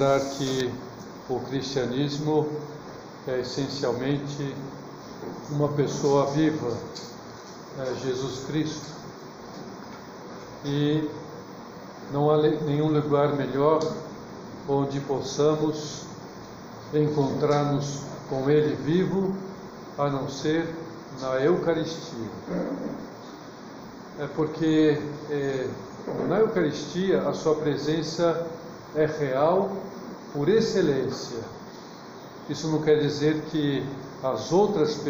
lembrar que o cristianismo é essencialmente uma pessoa viva, é Jesus Cristo. E não há nenhum lugar melhor onde possamos encontrar-nos com Ele vivo, a não ser na Eucaristia. É porque é, na Eucaristia a sua presença é real por excelência. Isso não quer dizer que as outras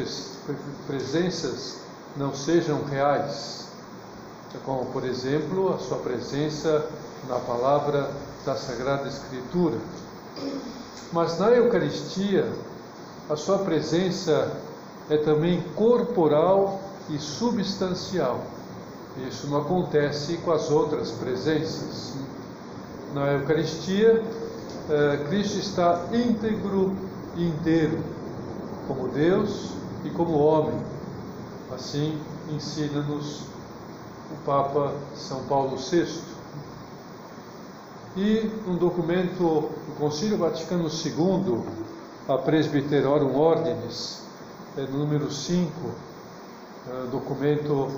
presenças não sejam reais, como, por exemplo, a sua presença na palavra da Sagrada Escritura. Mas na Eucaristia, a sua presença é também corporal e substancial. Isso não acontece com as outras presenças. Na Eucaristia, eh, Cristo está íntegro e inteiro, como Deus e como homem. Assim ensina-nos o Papa São Paulo VI. E um documento do Concílio Vaticano II, a Presbyterorum Ordinis, é, número 5, é, documento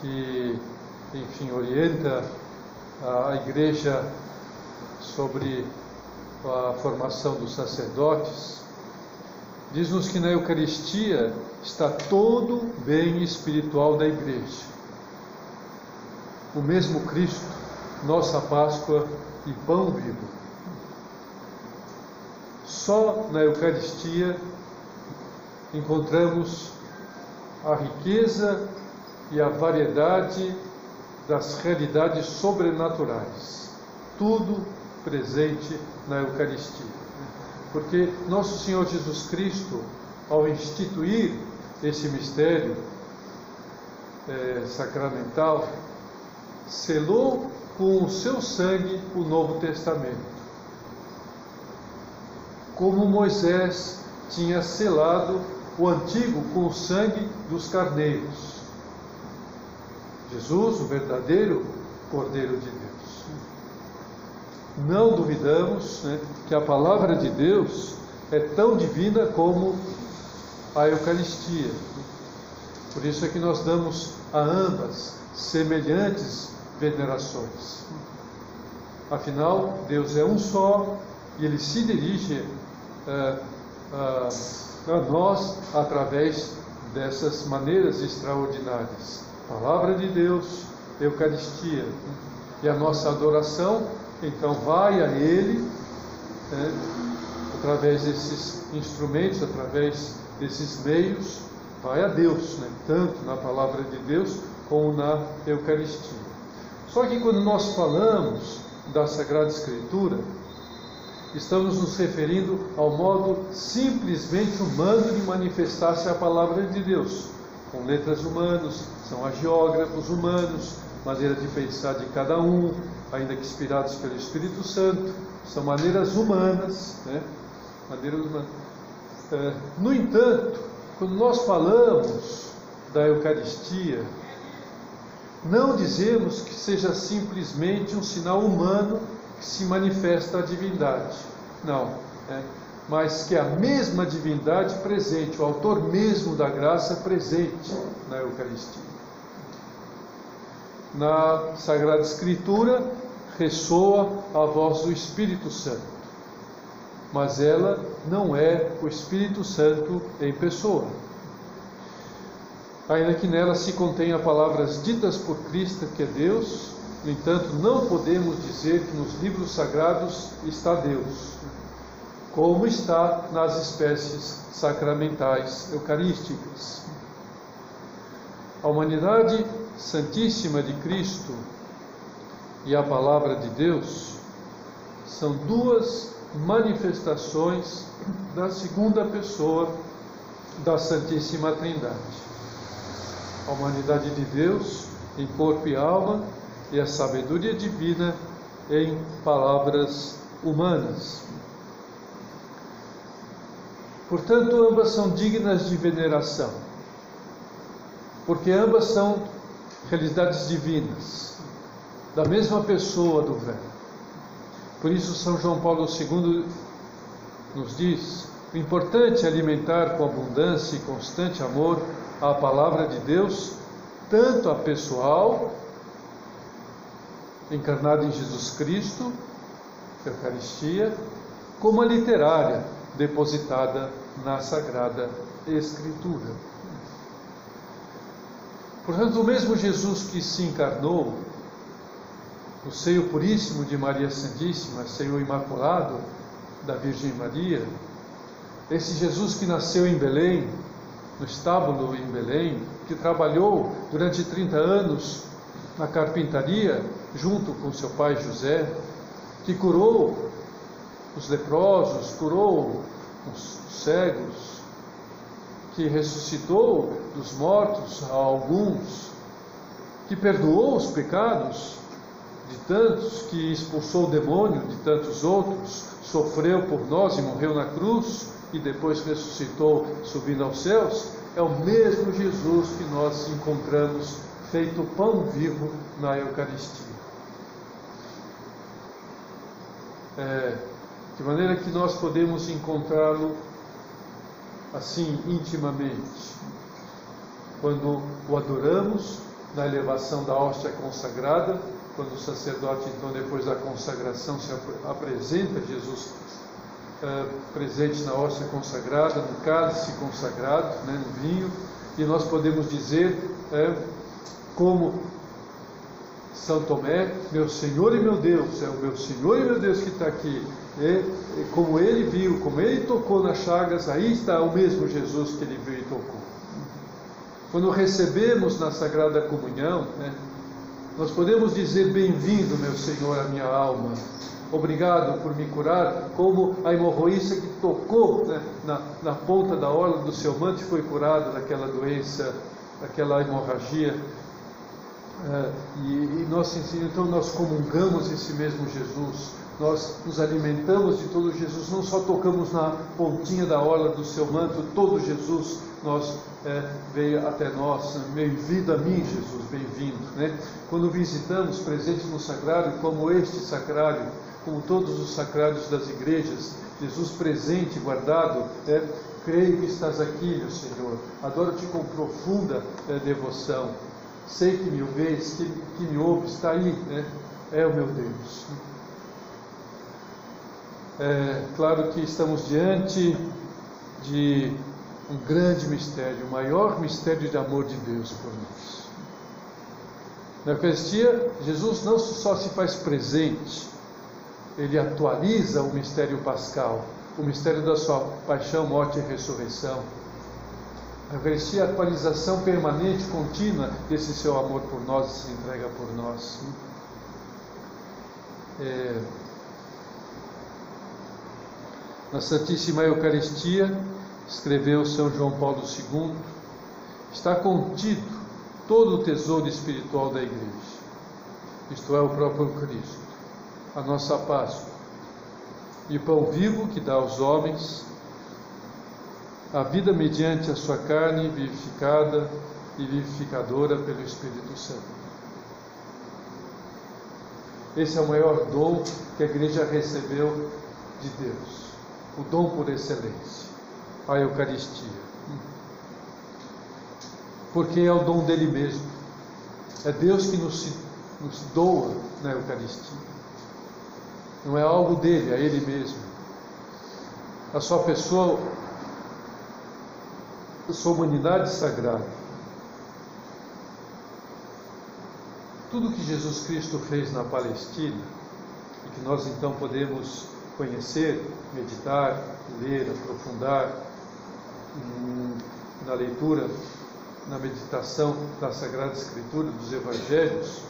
que, enfim, orienta a igreja sobre a formação dos sacerdotes, diz-nos que na Eucaristia está todo o bem espiritual da igreja. O mesmo Cristo, nossa Páscoa e pão vivo. Só na Eucaristia encontramos a riqueza e a variedade das realidades sobrenaturais. Tudo presente na Eucaristia. Porque nosso Senhor Jesus Cristo, ao instituir esse mistério é, sacramental, selou com o seu sangue o Novo Testamento como Moisés tinha selado o antigo com o sangue dos carneiros. Jesus, o verdadeiro Cordeiro de Deus. Não duvidamos né, que a palavra de Deus é tão divina como a Eucaristia. Por isso é que nós damos a ambas semelhantes venerações. Afinal, Deus é um só e ele se dirige uh, uh, a nós através dessas maneiras extraordinárias. Palavra de Deus, Eucaristia. E a nossa adoração, então, vai a Ele, né, através desses instrumentos, através desses meios, vai a Deus, né, tanto na palavra de Deus como na Eucaristia. Só que quando nós falamos da Sagrada Escritura, estamos nos referindo ao modo simplesmente humano de manifestar-se a palavra de Deus, com letras humanas, são agiógrafos humanos, maneira de pensar de cada um, ainda que inspirados pelo Espírito Santo, são maneiras humanas, né? Maneiras humanas. É, no entanto, quando nós falamos da Eucaristia, não dizemos que seja simplesmente um sinal humano que se manifesta a divindade. Não. É, mas que a mesma divindade presente, o autor mesmo da graça presente na Eucaristia. Na Sagrada Escritura ressoa a voz do Espírito Santo, mas ela não é o Espírito Santo em pessoa. Ainda que nela se contenha palavras ditas por Cristo, que é Deus, no entanto, não podemos dizer que nos livros sagrados está Deus, como está nas espécies sacramentais eucarísticas. A humanidade santíssima de Cristo e a palavra de Deus são duas manifestações da segunda pessoa da Santíssima Trindade. A humanidade de Deus em corpo e alma e a sabedoria divina em palavras humanas. Portanto, ambas são dignas de veneração, porque ambas são realidades divinas, da mesma pessoa do Verbo. Por isso, São João Paulo II nos diz: o importante é alimentar com abundância e constante amor a palavra de Deus, tanto a pessoal, encarnada em Jesus Cristo, Eucaristia, como a literária, depositada na Sagrada Escritura. Portanto, o mesmo Jesus que se encarnou no seio puríssimo de Maria Santíssima, seio imaculado da Virgem Maria, esse Jesus que nasceu em Belém, no estábulo em Belém, que trabalhou durante 30 anos na carpintaria junto com seu pai José, que curou os leprosos, curou os cegos, que ressuscitou dos mortos a alguns, que perdoou os pecados de tantos, que expulsou o demônio de tantos outros, sofreu por nós e morreu na cruz e depois ressuscitou subindo aos céus, é o mesmo Jesus que nós encontramos feito pão vivo na Eucaristia. É, de maneira que nós podemos encontrá-lo assim intimamente, quando o adoramos na elevação da hóstia consagrada, quando o sacerdote, então, depois da consagração, se apresenta Jesus é, presente na hóstia consagrada, no cálice consagrado, né, no vinho, e nós podemos dizer, é, como São Tomé, meu Senhor e meu Deus, é o meu Senhor e meu Deus que está aqui. É, como ele viu, como ele tocou nas chagas, aí está o mesmo Jesus que ele viu e tocou. Quando recebemos na Sagrada Comunhão, né, nós podemos dizer: Bem-vindo, meu Senhor, a minha alma. Obrigado por me curar, como a hemorroísta que tocou né, na, na ponta da orla do seu manto e foi curada daquela doença, daquela hemorragia. É, e, e nós, então nós comungamos esse mesmo Jesus, nós nos alimentamos de todo Jesus, não só tocamos na pontinha da orla do seu manto, todo Jesus nós é, veio até nós, bem-vindo a mim, Jesus, bem-vindo. Né? Quando visitamos presente no sacrário, como este sacrário, como todos os sacrários das igrejas, Jesus presente, guardado, é, creio que estás aqui, meu Senhor, adoro-te com profunda é, devoção, sei que me ouves, que, que me ouves, está aí, né? é o meu Deus. É claro que estamos diante de um grande mistério, o maior mistério de amor de Deus por nós. Na Eucaristia, Jesus não só se faz presente, ele atualiza o mistério pascal, o mistério da sua paixão, morte e ressurreição. A Eucaristia é a atualização permanente, contínua desse seu amor por nós se entrega por nós. É... Na Santíssima Eucaristia, escreveu São João Paulo II, está contido todo o tesouro espiritual da Igreja, isto é, o próprio Cristo a nossa Páscoa, e pão vivo que dá aos homens a vida mediante a sua carne vivificada e vivificadora pelo Espírito Santo. Esse é o maior dom que a igreja recebeu de Deus, o dom por excelência, a Eucaristia. Porque é o dom dele mesmo. É Deus que nos, nos doa na Eucaristia não é algo dele, é ele mesmo. A sua pessoa, sua humanidade sagrada. Tudo que Jesus Cristo fez na Palestina, e que nós então podemos conhecer, meditar, ler, aprofundar hum, na leitura, na meditação da Sagrada Escritura, dos Evangelhos,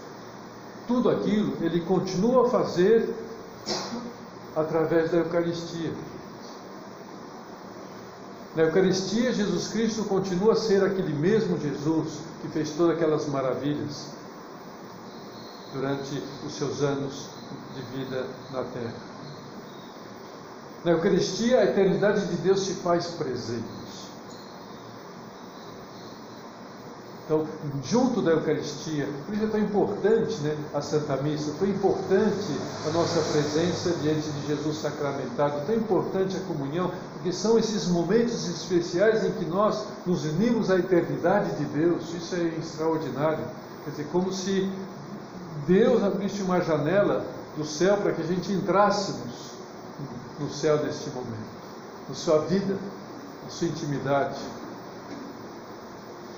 tudo aquilo ele continua a fazer através da Eucaristia. Na Eucaristia, Jesus Cristo continua a ser aquele mesmo Jesus que fez todas aquelas maravilhas durante os seus anos de vida na terra. Na Eucaristia, a eternidade de Deus se faz presente. Então, junto da Eucaristia, por isso é tão importante né, a Santa Missa, tão importante a nossa presença diante de Jesus sacramentado, tão importante a comunhão, porque são esses momentos especiais em que nós nos unimos à eternidade de Deus, isso é extraordinário. Quer dizer, como se Deus abrisse uma janela do céu para que a gente entrássemos no céu neste momento, na sua vida, na sua intimidade.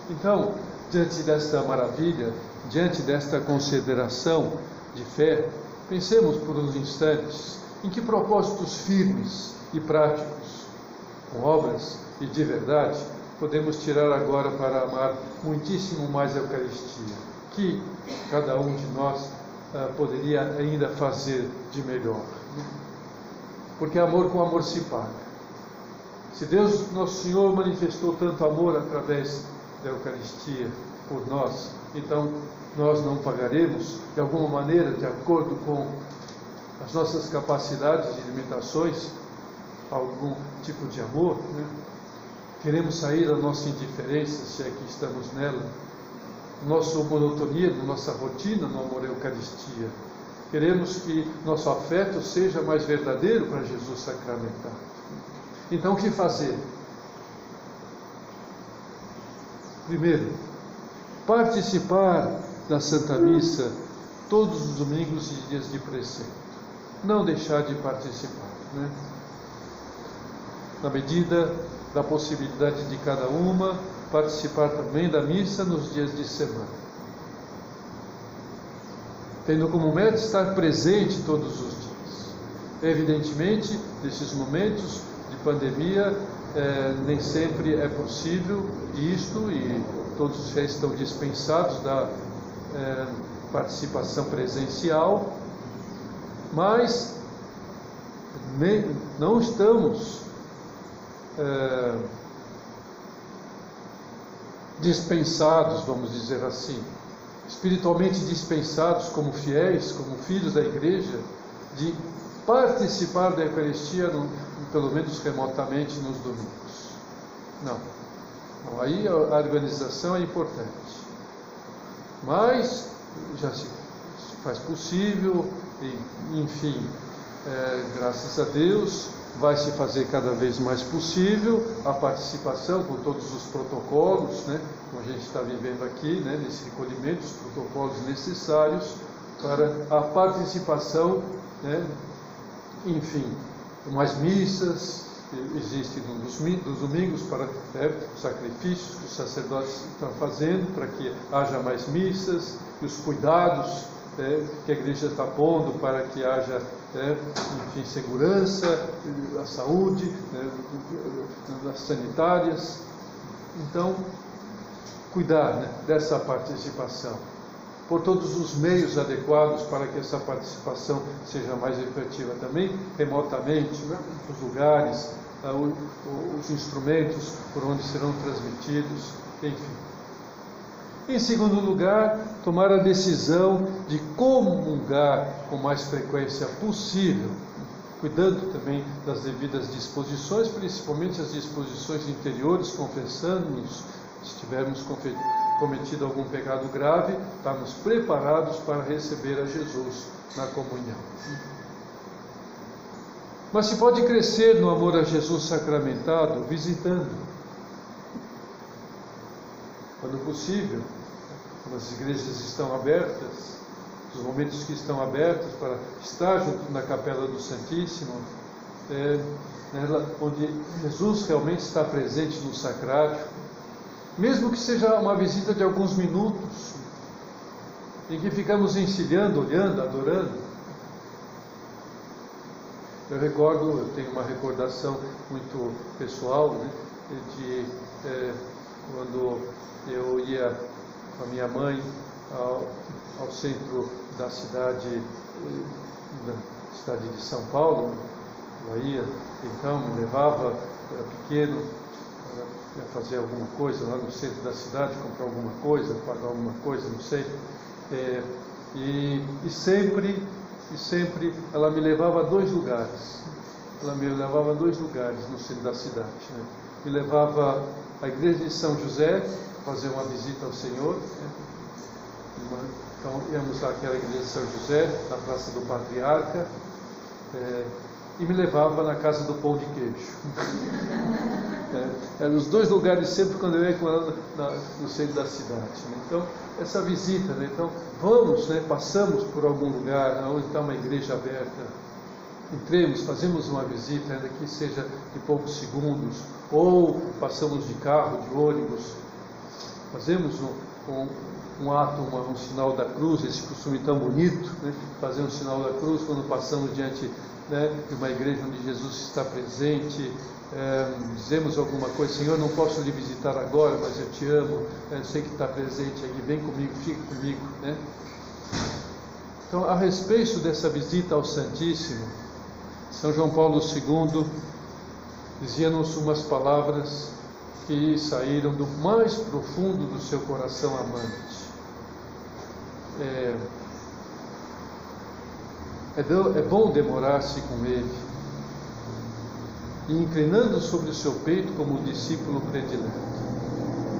Então, diante desta maravilha, diante desta consideração de fé, pensemos por uns instantes em que propósitos firmes e práticos, com obras e de verdade, podemos tirar agora para amar muitíssimo mais a Eucaristia, que cada um de nós uh, poderia ainda fazer de melhor. Porque amor com amor se paga. Se Deus, nosso Senhor, manifestou tanto amor através da Eucaristia por nós, então nós não pagaremos de alguma maneira, de acordo com as nossas capacidades e limitações, algum tipo de amor. Né? Queremos sair da nossa indiferença, se é que estamos nela, nossa monotonia, da nossa rotina no amor à Eucaristia. Queremos que nosso afeto seja mais verdadeiro para Jesus sacramentado. Então, o que fazer? Primeiro, participar da Santa Missa todos os domingos e dias de preceito. Não deixar de participar. Né? Na medida da possibilidade de cada uma, participar também da missa nos dias de semana. Tendo como meta estar presente todos os dias. Evidentemente, nesses momentos de pandemia, é, nem sempre é possível isto e todos os fiéis estão dispensados da é, participação presencial, mas nem, não estamos é, dispensados, vamos dizer assim, espiritualmente dispensados como fiéis, como filhos da igreja, de participar da Eucaristia no, pelo menos remotamente nos domingos. Não. Aí a organização é importante. Mas já se faz possível, e, enfim, é, graças a Deus, vai se fazer cada vez mais possível a participação com todos os protocolos, né, como a gente está vivendo aqui, né, nesse recolhimento, os protocolos necessários para a participação, né, enfim, mais missas, existem nos domingos para né, sacrifícios que os sacerdotes estão fazendo para que haja mais missas e os cuidados né, que a igreja está pondo para que haja né, enfim, segurança, a saúde, né, as sanitárias. Então, cuidar né, dessa participação por todos os meios adequados para que essa participação seja mais efetiva também, remotamente, né? os lugares, ah, os instrumentos por onde serão transmitidos, enfim. Em segundo lugar, tomar a decisão de comungar com mais frequência possível, cuidando também das devidas disposições, principalmente as disposições interiores, confessando-nos, se tivermos cometido algum pecado grave, estamos preparados para receber a Jesus na comunhão. Mas se pode crescer no amor a Jesus sacramentado visitando. Quando possível, as igrejas estão abertas, os momentos que estão abertos para estar junto na capela do Santíssimo, é, onde Jesus realmente está presente no sacrário, mesmo que seja uma visita de alguns minutos, em que ficamos encilhando, olhando, adorando. Eu recordo, eu tenho uma recordação muito pessoal né, de é, quando eu ia com a minha mãe ao, ao centro da cidade, da cidade de São Paulo, Bahia, então me levava, era pequeno, ia fazer alguma coisa lá no centro da cidade, comprar alguma coisa, pagar alguma coisa, não sei. É, e, e sempre, e sempre ela me levava a dois lugares. Ela me levava a dois lugares no centro da cidade. Né? Me levava à igreja de São José fazer uma visita ao Senhor. Né? Então íamos àquela igreja de São José, na Praça do Patriarca, é, e me levava na casa do pão de queijo. é, eram os dois lugares sempre quando eu ia ela no centro da cidade. Né? Então, essa visita, né? então vamos, né? passamos por algum lugar onde está uma igreja aberta, entremos, fazemos uma visita, ainda que seja de poucos segundos, ou passamos de carro, de ônibus, fazemos um, um, um ato, um sinal da cruz, esse costume tão bonito, né? fazer um sinal da cruz quando passamos diante né, de uma igreja onde Jesus está presente, é, dizemos alguma coisa, Senhor, não posso lhe visitar agora, mas eu te amo, eu sei que está presente aqui, vem comigo, fica comigo. Né? Então, a respeito dessa visita ao Santíssimo, São João Paulo II dizia-nos umas palavras que saíram do mais profundo do seu coração amante. É, é, bom demorar-se com ele, e inclinando sobre o seu peito como discípulo predileto.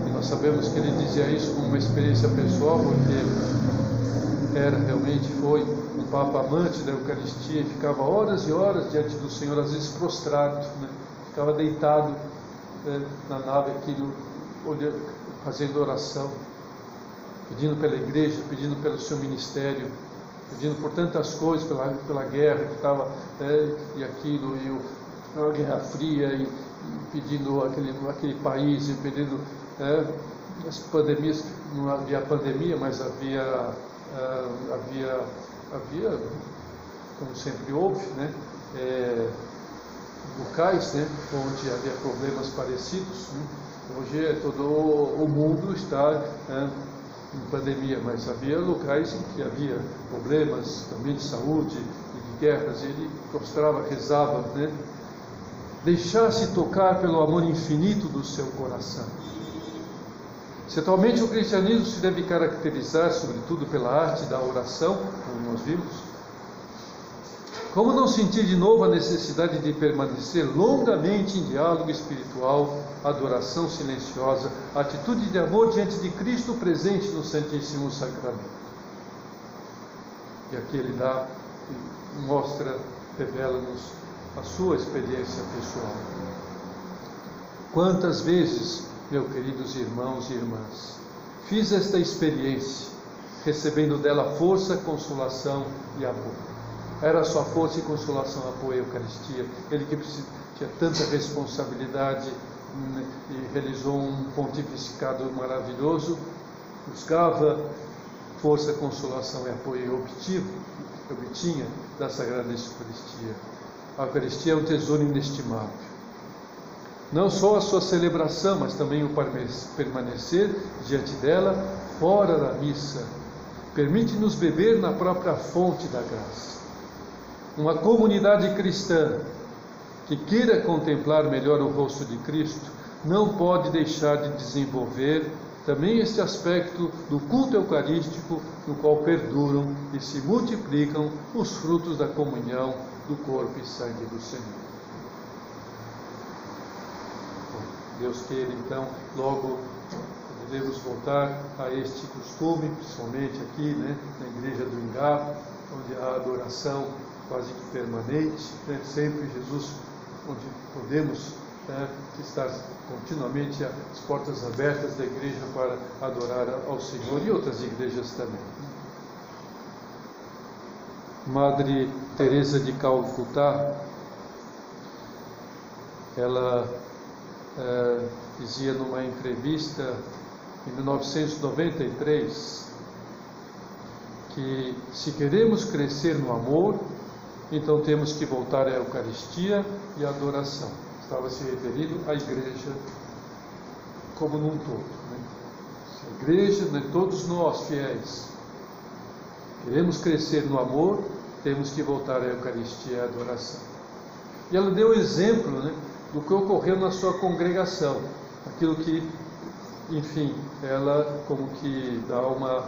E nós sabemos que ele dizia isso como uma experiência pessoal, porque era realmente foi um papa amante da Eucaristia e ficava horas e horas diante do Senhor, às vezes prostrado, né? ficava deitado né, na nave aquilo, olhando, fazendo oração, pedindo pela igreja, pedindo pelo seu ministério, pedindo por tantas coisas, pela, pela guerra que estava, né, e aquilo, e o, a Guerra Fria, e, e, pedindo aquele, aquele país, e pedindo né, as pandemias, não havia pandemia, mas havia, uh, havia, havia, como sempre houve, né, é, locais né, onde havia problemas parecidos. Né? Hoje todo o mundo está né, em pandemia, mas havia locais em que havia problemas também de saúde e de guerras. Ele prostrava, rezava, né? Deixar-se tocar pelo amor infinito do seu coração. Se atualmente o cristianismo se deve caracterizar, sobretudo, pela arte da oração, como nós vimos, como não sentir de novo a necessidade de permanecer longamente em diálogo espiritual, adoração silenciosa, atitude de amor diante de Cristo presente no Santíssimo Sacramento? E aqui ele dá, mostra, revela-nos a sua experiência pessoal. Quantas vezes, meus queridos irmãos e irmãs, fiz esta experiência, recebendo dela força, consolação e amor era sua força e consolação, apoio à Eucaristia. Ele que tinha tanta responsabilidade né, e realizou um pontificado maravilhoso, buscava força, consolação e apoio e obtive, obtinha da Sagrada Eucaristia. A Eucaristia é um tesouro inestimável. Não só a sua celebração, mas também o permanecer diante dela, fora da missa, permite-nos beber na própria fonte da graça uma comunidade cristã que queira contemplar melhor o rosto de Cristo, não pode deixar de desenvolver também este aspecto do culto eucarístico, no qual perduram e se multiplicam os frutos da comunhão do corpo e sangue do Senhor. Deus queira então, logo podemos voltar a este costume, principalmente aqui né, na igreja do Ingá, onde a adoração quase que permanente, né? sempre Jesus, onde podemos né, estar continuamente as portas abertas da igreja para adorar ao Senhor e outras igrejas também. Madre Teresa de Calcutá, ela é, dizia numa entrevista em 1993 que se queremos crescer no amor, então temos que voltar à Eucaristia e à adoração. Estava se referindo à igreja como num todo. Né? A igreja, né, todos nós fiéis, queremos crescer no amor, temos que voltar à Eucaristia e à adoração. E ela deu exemplo né, do que ocorreu na sua congregação, aquilo que, enfim, ela como que dá uma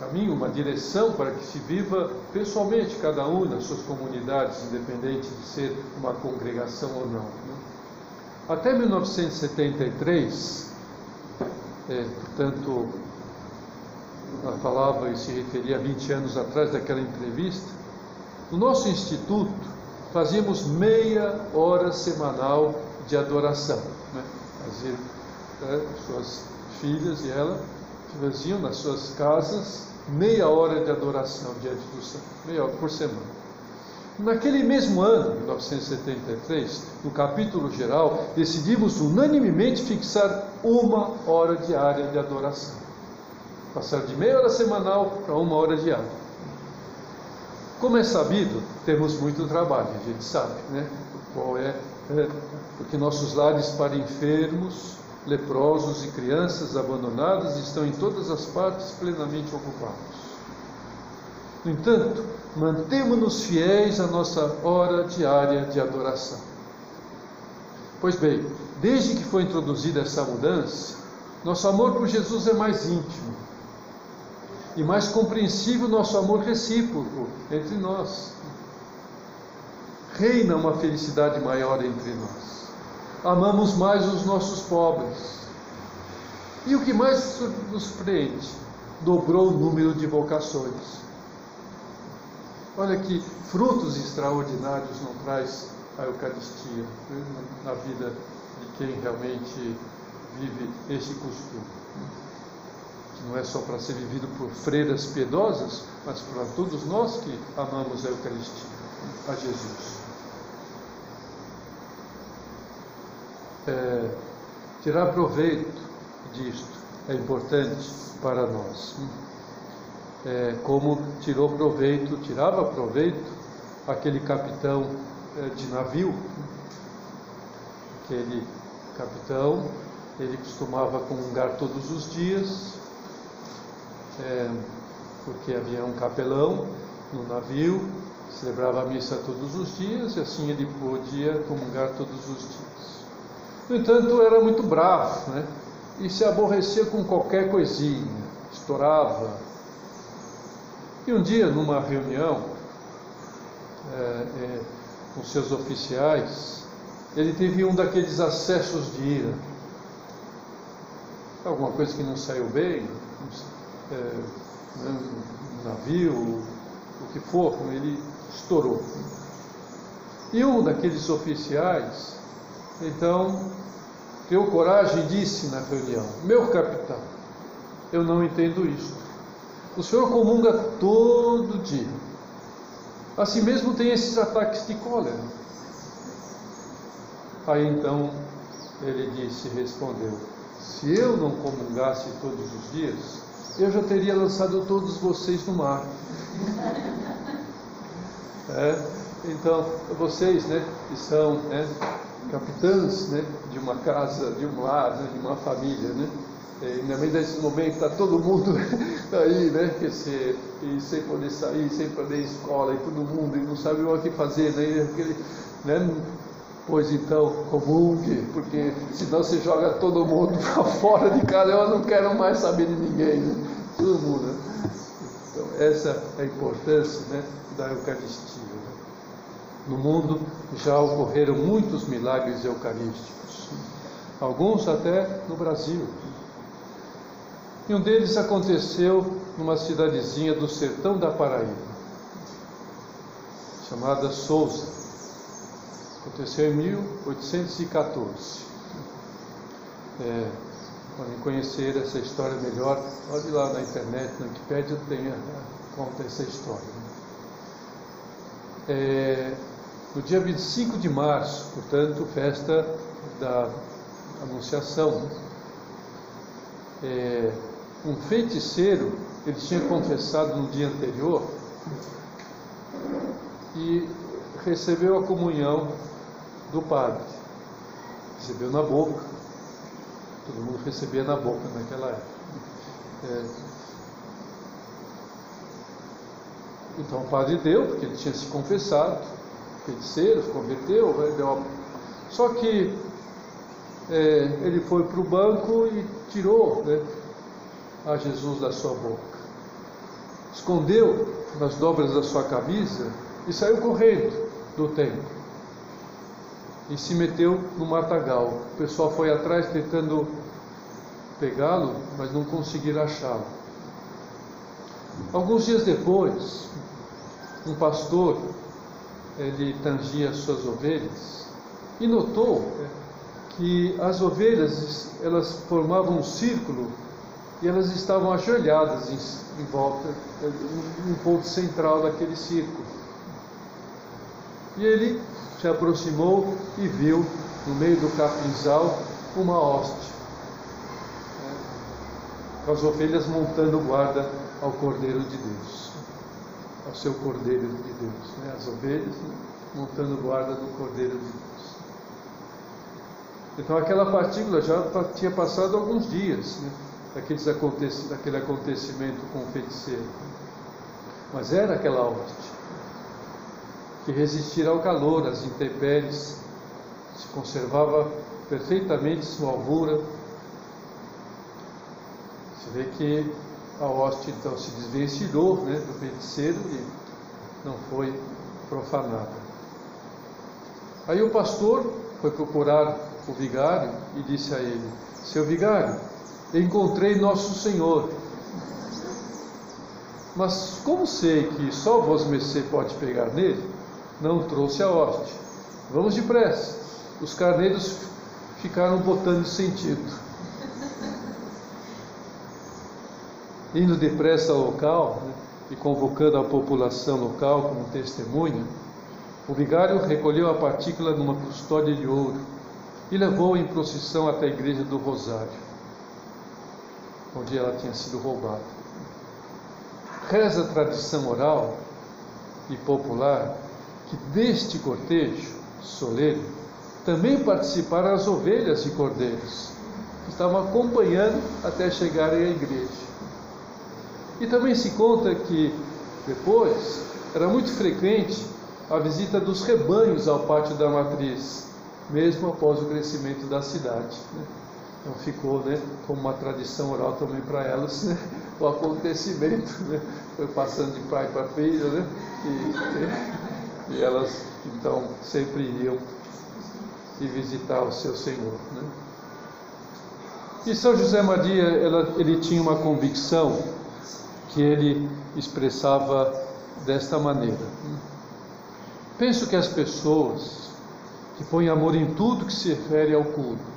caminho, uma direção para que se viva pessoalmente, cada um nas suas comunidades, independente de ser uma congregação ou não. Né? Até 1973, é, portanto, ela falava e se referia a 20 anos atrás daquela entrevista, no nosso instituto fazíamos meia hora semanal de adoração. Né? Fazia, né, suas filhas e ela faziam nas suas casas meia hora de adoração diante do Senhor, meia hora por semana. Naquele mesmo ano, 1973, no capítulo geral, decidimos unanimemente fixar uma hora diária de adoração. Passar de meia hora semanal para uma hora diária. Como é sabido, temos muito trabalho, a gente sabe, né? Qual é, é porque nossos lares para enfermos, leprosos e crianças abandonadas estão em todas as partes plenamente ocupados. No entanto, mantemos-nos fiéis à nossa hora diária de adoração. Pois bem, desde que foi introduzida essa mudança, nosso amor por Jesus é mais íntimo e mais compreensível nosso amor recíproco entre nós. Reina uma felicidade maior entre nós. Amamos mais os nossos pobres. E o que mais nos surpreende, dobrou o número de vocações. Olha que frutos extraordinários não traz a Eucaristia né, na vida de quem realmente vive esse costume. Que não é só para ser vivido por freiras piedosas, mas para todos nós que amamos a Eucaristia, a Jesus. É, tirar proveito disto é importante para nós é, como tirou proveito, tirava proveito aquele capitão é, de navio, aquele capitão, ele costumava comungar todos os dias, é, porque havia um capelão no navio, celebrava a missa todos os dias e assim ele podia comungar todos os dias. No entanto, era muito bravo, né? E se aborrecia com qualquer coisinha, estourava, e um dia, numa reunião é, é, com seus oficiais, ele teve um daqueles acessos de ira. Alguma coisa que não saiu bem, é, né, um navio, o que for, ele estourou. E um daqueles oficiais, então, teve coragem disse na reunião: Meu capitão, eu não entendo isso. O Senhor comunga todo dia. Assim mesmo tem esses ataques de cólera. Aí então ele disse, respondeu: Se eu não comungasse todos os dias, eu já teria lançado todos vocês no mar. É, então, vocês, né, que são né, capitães né, de uma casa, de um lar, né, de uma família, né, é, ainda mais nesse momento está todo mundo aí, né? Quer dizer, e sem poder sair, sem poder ir à escola, e todo mundo, e não sabe o que fazer, né? Aquele, né? Pois então, comungue, porque senão você joga todo mundo para fora de casa, eu não quero mais saber de ninguém, né? Todo mundo, né? Então, essa é a importância né, da Eucaristia. No mundo já ocorreram muitos milagres eucarísticos, alguns até no Brasil. E um deles aconteceu numa cidadezinha do sertão da Paraíba, chamada Souza. Aconteceu em 1814. É, podem conhecer essa história melhor, ir lá na internet, na Wikipédia tem, conta essa história. É, no dia 25 de março, portanto, festa da Anunciação, é, um feiticeiro, ele tinha confessado no dia anterior e recebeu a comunhão do padre. Recebeu na boca. Todo mundo recebia na boca naquela época. É. Então o padre deu, porque ele tinha se confessado, feiticeiro, se converteu, né, deu só que é, ele foi para o banco e tirou né, a Jesus da sua boca. Escondeu nas dobras da sua camisa e saiu correndo do templo. E se meteu no matagal. O pessoal foi atrás tentando pegá-lo, mas não conseguiram achá-lo. Alguns dias depois, um pastor ele tangia suas ovelhas e notou que as ovelhas elas formavam um círculo e elas estavam ajoelhadas em, em volta, um ponto central daquele círculo. E ele se aproximou e viu no meio do capinzal uma hoste, né, com as ovelhas montando guarda ao Cordeiro de Deus, ao seu Cordeiro de Deus, né? as ovelhas montando guarda do Cordeiro de Deus. Então aquela partícula já tinha passado alguns dias né? daqueles acontec daquele acontecimento com o feiticeiro, mas era aquela hoste que resistirá ao calor, às intempéries, se conservava perfeitamente sua alvura. Você vê que a hoste então se desvencilhou né, do feiticeiro e não foi profanada. Aí o pastor foi procurar o vigário e disse a ele: Seu vigário, encontrei nosso Senhor. Mas como sei que só vos mercê pode pegar nele, não trouxe a hoste. Vamos depressa. Os carneiros ficaram botando sentido. Indo depressa ao local né, e convocando a população local como testemunha, o vigário recolheu a partícula numa custódia de ouro e levou-a em procissão até a igreja do Rosário, onde ela tinha sido roubada. Reza a tradição oral e popular que deste cortejo solene também participaram as ovelhas e cordeiros, que estavam acompanhando até chegarem à igreja. E também se conta que depois era muito frequente a visita dos rebanhos ao pátio da matriz, mesmo após o crescimento da cidade. Né? Então ficou né, como uma tradição oral também para elas né, o acontecimento. Né? Foi passando de pai para filho, né? E, e, elas então sempre iriam e visitar o seu Senhor. Né? E São José Maria, ela, ele tinha uma convicção que ele expressava desta maneira. Penso que as pessoas que põem amor em tudo que se refere ao culto,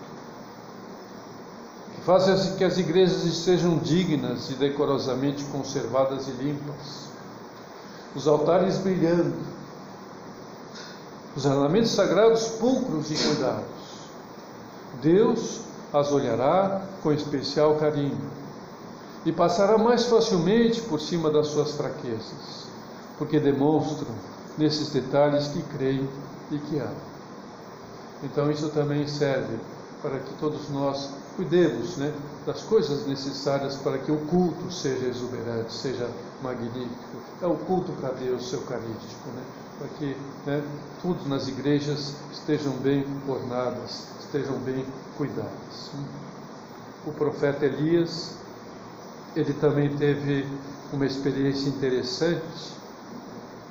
que fazem que as igrejas estejam dignas e decorosamente conservadas e limpas, os altares brilhando, os ornamentos sagrados pulcros e cuidados. Deus as olhará com especial carinho e passará mais facilmente por cima das suas fraquezas, porque demonstram nesses detalhes que creem e que amam. Então isso também serve para que todos nós cuidemos né, das coisas necessárias para que o culto seja exuberante, seja magnífico. É o culto para Deus eucarístico, né, para que né, nas igrejas estejam bem ornadas, estejam bem cuidadas. O profeta Elias ele também teve uma experiência interessante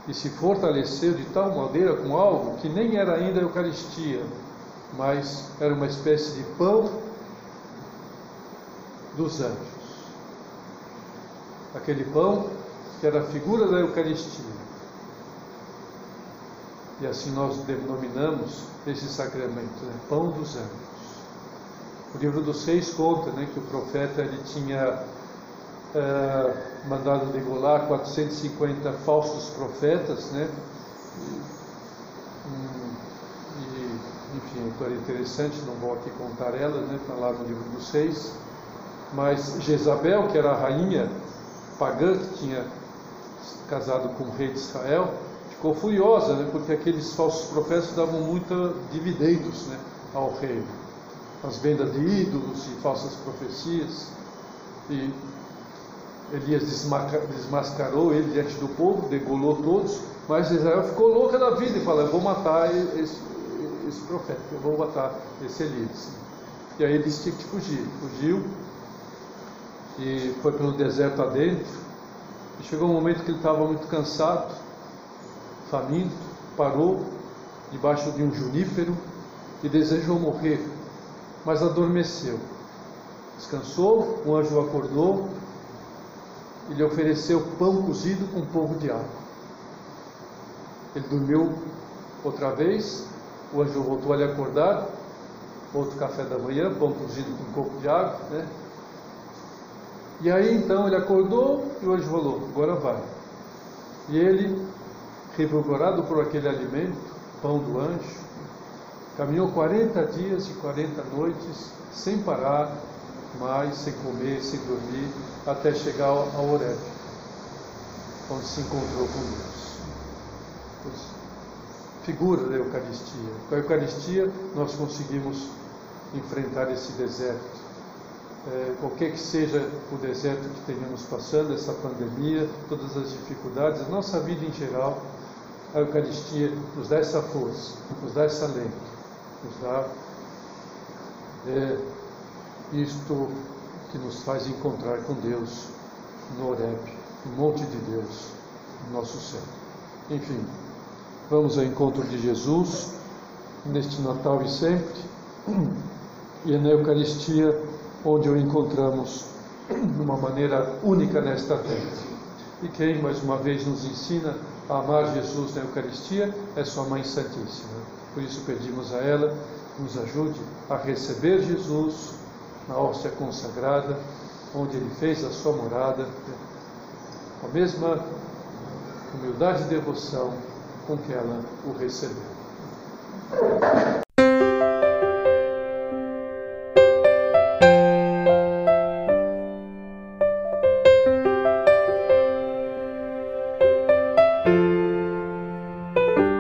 e se fortaleceu de tal maneira com algo que nem era ainda a Eucaristia, mas era uma espécie de pão dos anjos. Aquele pão que era a figura da Eucaristia. E assim nós denominamos esse sacramento, né? pão dos anjos. O livro dos seis conta né, que o profeta ele tinha é, mandado degolar 450 falsos profetas, né? E, enfim, história interessante, não vou aqui contar ela, né? Está lá no livro dos seis. Mas Jezabel, que era a rainha pagã que tinha casado com o rei de Israel, ficou furiosa, né? Porque aqueles falsos profetas davam muita dividendos, né? Ao rei. As vendas de ídolos e falsas profecias. E Elias desmascarou ele diante do povo, degolou todos, mas Israel ficou louca da vida e falou: Eu vou matar esse, esse profeta, eu vou matar esse Elias. E aí ele disse que fugir. Fugiu e foi pelo deserto adentro. E chegou um momento que ele estava muito cansado, faminto, parou debaixo de um junífero e desejou morrer, mas adormeceu. Descansou, o anjo acordou e lhe ofereceu pão cozido com um pouco de água. Ele dormiu outra vez, o anjo voltou a lhe acordar, outro café da manhã, pão cozido com um pouco de água, né? E aí então ele acordou e o anjo falou: agora vai. E ele, revigorado por aquele alimento, pão do anjo, caminhou 40 dias e 40 noites sem parar mais, sem comer, sem dormir, até chegar ao Horeb, onde se encontrou com Deus. Figura da Eucaristia. Com a Eucaristia nós conseguimos enfrentar esse deserto é, qualquer que seja o deserto que tenhamos passando, essa pandemia, todas as dificuldades, a nossa vida em geral, a Eucaristia nos dá essa força, nos dá esse alento, nos dá é, isto que nos faz encontrar com Deus no Oreb, no monte de Deus, no nosso céu. Enfim, vamos ao encontro de Jesus neste Natal e sempre, e na Eucaristia onde o encontramos de uma maneira única nesta terra. E quem mais uma vez nos ensina a amar Jesus na Eucaristia é Sua Mãe Santíssima. Por isso pedimos a ela nos ajude a receber Jesus na hóstia consagrada, onde ele fez a sua morada, com a mesma humildade e devoção com que ela o recebeu.